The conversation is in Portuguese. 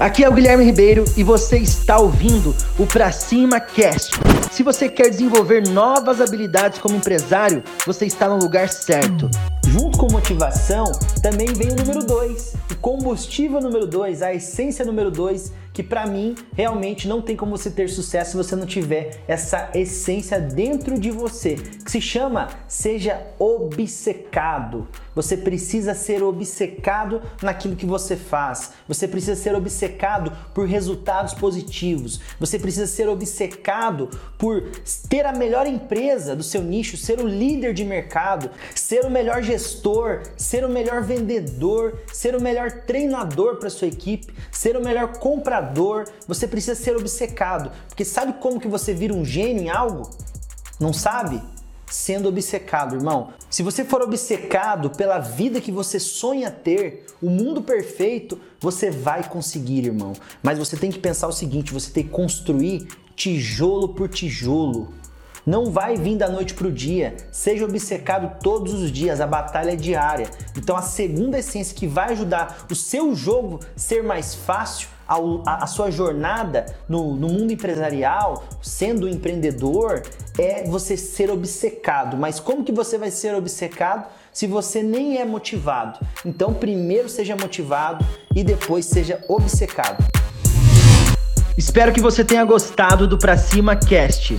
Aqui é o Guilherme Ribeiro e você está ouvindo o Pra Cima Cast. Se você quer desenvolver novas habilidades como empresário, você está no lugar certo. Junto com motivação, também vem o número 2, o combustível número 2, a essência número 2, que para mim realmente não tem como você ter sucesso se você não tiver essa essência dentro de você, que se chama seja obcecado. Você precisa ser obcecado naquilo que você faz. Você precisa ser obcecado por resultados positivos. Você precisa ser obcecado por ter a melhor empresa do seu nicho, ser o líder de mercado, ser o melhor gestor, ser o melhor vendedor, ser o melhor treinador para sua equipe, ser o melhor comprador. Você precisa ser obcecado, porque sabe como que você vira um gênio em algo? Não sabe? sendo obcecado, irmão. Se você for obcecado pela vida que você sonha ter, o mundo perfeito, você vai conseguir, irmão. Mas você tem que pensar o seguinte: você tem que construir tijolo por tijolo. Não vai vir da noite para o dia. Seja obcecado todos os dias. A batalha é diária. Então, a segunda essência que vai ajudar o seu jogo ser mais fácil a, a, sua jornada no, no mundo empresarial, sendo empreendedor, é você ser obcecado. Mas como que você vai ser obcecado se você nem é motivado? Então, primeiro seja motivado e depois seja obcecado. Espero que você tenha gostado do Pra Cima Cast.